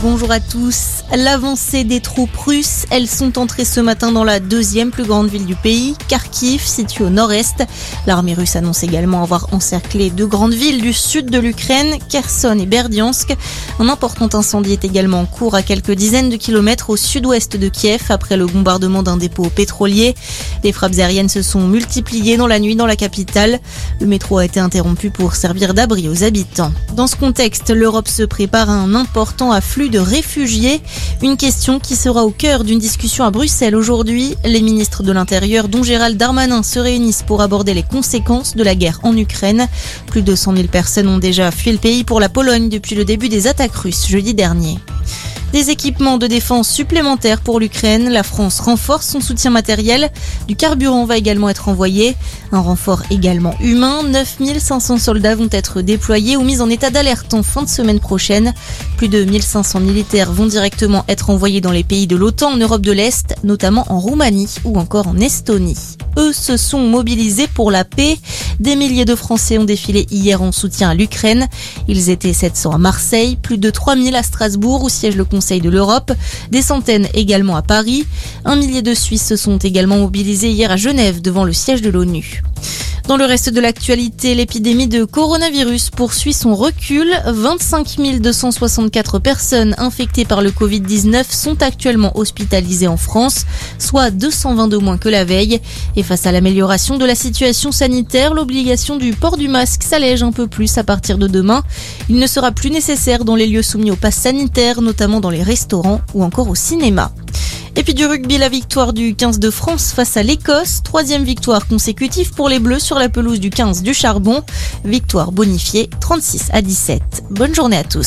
Bonjour à tous. L'avancée des troupes russes, elles sont entrées ce matin dans la deuxième plus grande ville du pays, Kharkiv, située au nord-est. L'armée russe annonce également avoir encerclé deux grandes villes du sud de l'Ukraine, Kherson et Berdiansk. Un important incendie est également en cours à quelques dizaines de kilomètres au sud-ouest de Kiev après le bombardement d'un dépôt pétrolier. Les frappes aériennes se sont multipliées dans la nuit dans la capitale. Le métro a été interrompu pour servir d'abri aux habitants. Dans ce contexte, l'Europe se prépare à un important afflux de réfugiés. Une question qui sera au cœur d'une discussion à Bruxelles aujourd'hui. Les ministres de l'Intérieur, dont Gérald Darmanin, se réunissent pour aborder les conséquences de la guerre en Ukraine. Plus de 100 000 personnes ont déjà fui le pays pour la Pologne depuis le début des attaques russes jeudi dernier. Des équipements de défense supplémentaires pour l'Ukraine. La France renforce son soutien matériel. Du carburant va également être envoyé. Un renfort également humain. 9500 soldats vont être déployés ou mis en état d'alerte en fin de semaine prochaine. Plus de 1500 militaires vont directement être envoyés dans les pays de l'OTAN en Europe de l'Est, notamment en Roumanie ou encore en Estonie. Eux se sont mobilisés pour la paix. Des milliers de Français ont défilé hier en soutien à l'Ukraine. Ils étaient 700 à Marseille, plus de 3000 à Strasbourg où siège le Conseil de l'Europe, des centaines également à Paris. Un millier de Suisses se sont également mobilisés hier à Genève devant le siège de l'ONU. Dans le reste de l'actualité, l'épidémie de coronavirus poursuit son recul. 25 264 personnes infectées par le Covid-19 sont actuellement hospitalisées en France, soit 222 moins que la veille. Et face à l'amélioration de la situation sanitaire, l'obligation du port du masque s'allège un peu plus à partir de demain. Il ne sera plus nécessaire dans les lieux soumis au pass sanitaire, notamment dans les restaurants ou encore au cinéma. Et puis du rugby, la victoire du 15 de France face à l'Écosse. Troisième victoire consécutive pour les Bleus sur la pelouse du 15 du Charbon. Victoire bonifiée 36 à 17. Bonne journée à tous.